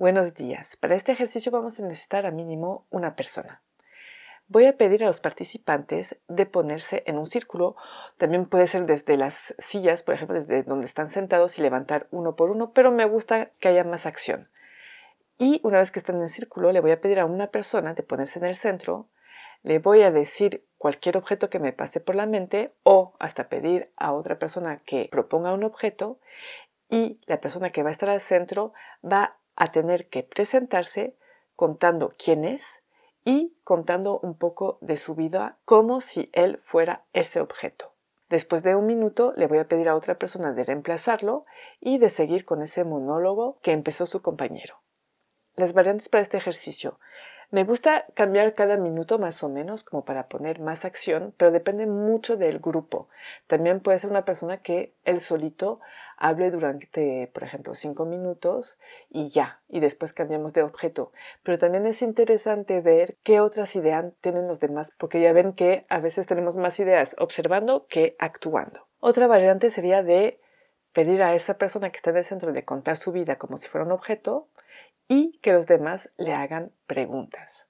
Buenos días. Para este ejercicio vamos a necesitar a mínimo una persona. Voy a pedir a los participantes de ponerse en un círculo. También puede ser desde las sillas, por ejemplo, desde donde están sentados y levantar uno por uno, pero me gusta que haya más acción. Y una vez que estén en el círculo, le voy a pedir a una persona de ponerse en el centro, le voy a decir cualquier objeto que me pase por la mente o hasta pedir a otra persona que proponga un objeto y la persona que va a estar al centro va a tener que presentarse contando quién es, y contando un poco de su vida como si él fuera ese objeto. Después de un minuto le voy a pedir a otra persona de reemplazarlo y de seguir con ese monólogo que empezó su compañero. Las variantes para este ejercicio. Me gusta cambiar cada minuto más o menos como para poner más acción, pero depende mucho del grupo. También puede ser una persona que él solito hable durante, por ejemplo, cinco minutos y ya, y después cambiamos de objeto. Pero también es interesante ver qué otras ideas tienen los demás, porque ya ven que a veces tenemos más ideas observando que actuando. Otra variante sería de pedir a esa persona que está en el centro de contar su vida como si fuera un objeto y que los demás le hagan preguntas.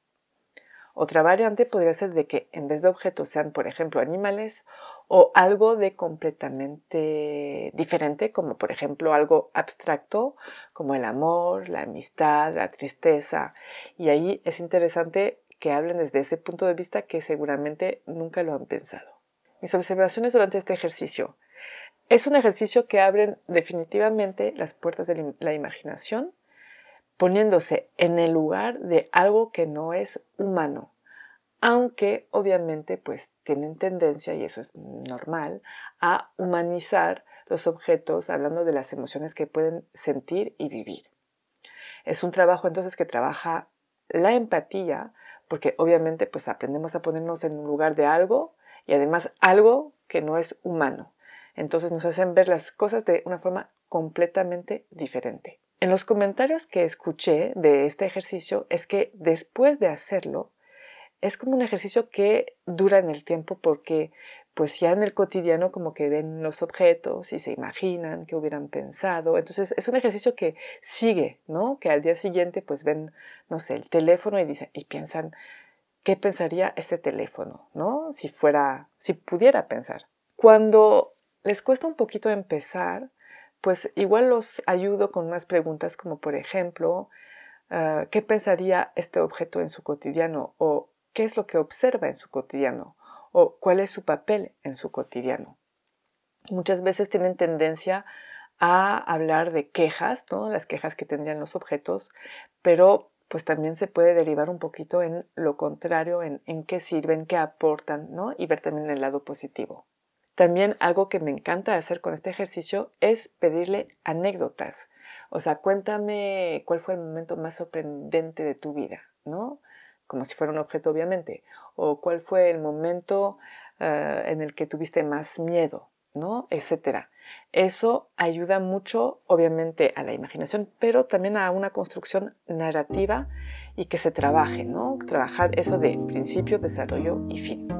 Otra variante podría ser de que en vez de objetos sean, por ejemplo, animales o algo de completamente diferente, como por ejemplo algo abstracto, como el amor, la amistad, la tristeza. Y ahí es interesante que hablen desde ese punto de vista que seguramente nunca lo han pensado. Mis observaciones durante este ejercicio. Es un ejercicio que abre definitivamente las puertas de la imaginación poniéndose en el lugar de algo que no es humano, aunque obviamente pues tienen tendencia, y eso es normal, a humanizar los objetos hablando de las emociones que pueden sentir y vivir. Es un trabajo entonces que trabaja la empatía, porque obviamente pues aprendemos a ponernos en un lugar de algo y además algo que no es humano. Entonces nos hacen ver las cosas de una forma completamente diferente. En los comentarios que escuché de este ejercicio es que después de hacerlo, es como un ejercicio que dura en el tiempo porque pues ya en el cotidiano como que ven los objetos y se imaginan que hubieran pensado. Entonces es un ejercicio que sigue, ¿no? Que al día siguiente pues ven, no sé, el teléfono y dicen y piensan qué pensaría este teléfono, ¿no? Si fuera, si pudiera pensar. Cuando les cuesta un poquito empezar, pues igual los ayudo con unas preguntas como por ejemplo, ah, ¿qué pensaría este objeto en su cotidiano? ¿O qué es lo que observa en su cotidiano? ¿O cuál es su papel en su cotidiano? Muchas veces tienen tendencia a hablar de quejas, ¿no? las quejas que tendrían los objetos, pero pues también se puede derivar un poquito en lo contrario, en, en qué sirven, qué aportan, ¿no? y ver también el lado positivo. También algo que me encanta hacer con este ejercicio es pedirle anécdotas. O sea, cuéntame cuál fue el momento más sorprendente de tu vida, ¿no? Como si fuera un objeto, obviamente. O cuál fue el momento eh, en el que tuviste más miedo, ¿no? Etcétera. Eso ayuda mucho, obviamente, a la imaginación, pero también a una construcción narrativa y que se trabaje, ¿no? Trabajar eso de principio, desarrollo y fin.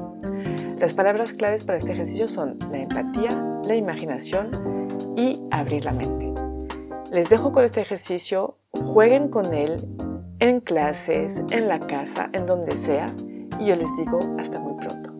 Las palabras claves para este ejercicio son la empatía, la imaginación y abrir la mente. Les dejo con este ejercicio, jueguen con él en clases, en la casa, en donde sea, y yo les digo hasta muy pronto.